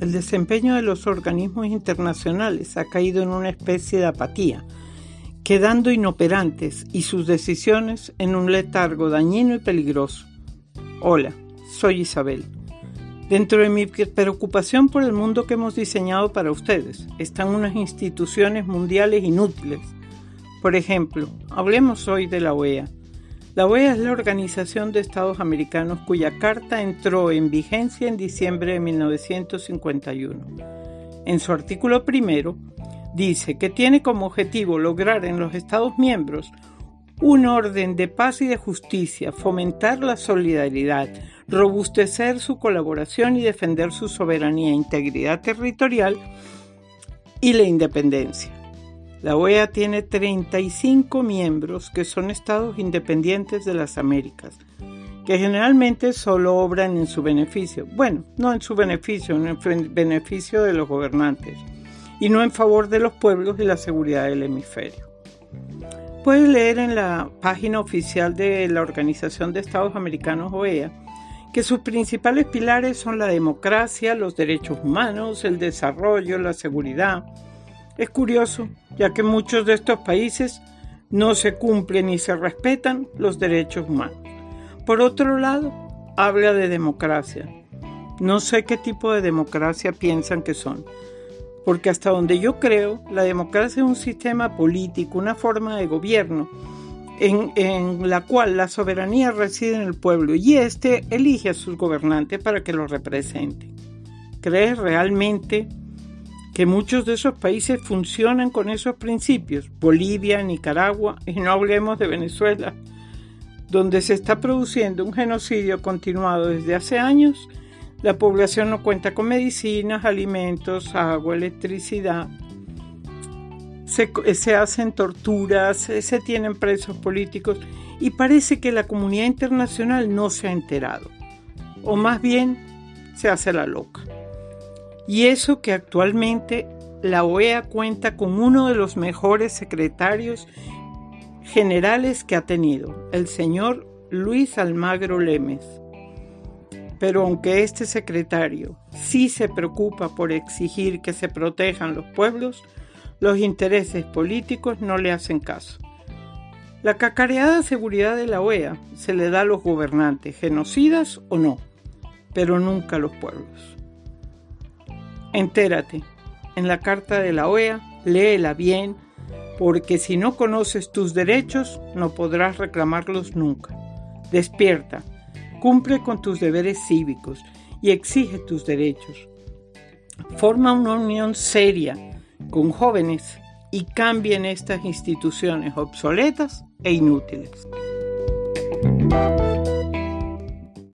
el desempeño de los organismos internacionales ha caído en una especie de apatía, quedando inoperantes y sus decisiones en un letargo dañino y peligroso. Hola, soy Isabel. Dentro de mi preocupación por el mundo que hemos diseñado para ustedes están unas instituciones mundiales inútiles. Por ejemplo, hablemos hoy de la OEA la OEA es la Organización de Estados Americanos cuya carta entró en vigencia en diciembre de 1951. En su artículo primero, dice que tiene como objetivo lograr en los Estados miembros un orden de paz y de justicia, fomentar la solidaridad, robustecer su colaboración y defender su soberanía e integridad territorial y la independencia. La OEA tiene 35 miembros que son estados independientes de las Américas, que generalmente solo obran en su beneficio. Bueno, no en su beneficio, en el beneficio de los gobernantes, y no en favor de los pueblos y la seguridad del hemisferio. Puedes leer en la página oficial de la Organización de Estados Americanos OEA que sus principales pilares son la democracia, los derechos humanos, el desarrollo, la seguridad, es curioso, ya que muchos de estos países no se cumplen ni se respetan los derechos humanos. Por otro lado, habla de democracia. No sé qué tipo de democracia piensan que son, porque hasta donde yo creo, la democracia es un sistema político, una forma de gobierno en, en, la cual la soberanía reside en el pueblo y éste elige a sus gobernantes para que lo representen. ¿Crees realmente que muchos de esos países funcionan con esos principios, Bolivia, Nicaragua, y no hablemos de Venezuela, donde se está produciendo un genocidio continuado desde hace años, la población no cuenta con medicinas, alimentos, agua, electricidad, se, hacen torturas, se tienen presos políticos y parece que la comunidad internacional no se ha enterado, o más bien se hace la loca. Y eso que actualmente la OEA cuenta con uno de los mejores secretarios generales que ha tenido, el señor Luis Almagro Lemes. Pero aunque este secretario sí se preocupa por exigir que se protejan los pueblos, los intereses políticos no le hacen caso. La cacareada seguridad de la OEA se le da a los gobernantes, genocidas o no, pero nunca a los pueblos. Entérate. En la carta de la OEA, léela bien, porque si no conoces tus derechos, no podrás reclamarlos nunca. Despierta, cumple con tus deberes cívicos y exige tus derechos. Forma una unión seria con jóvenes y cambien estas instituciones obsoletas e inútiles.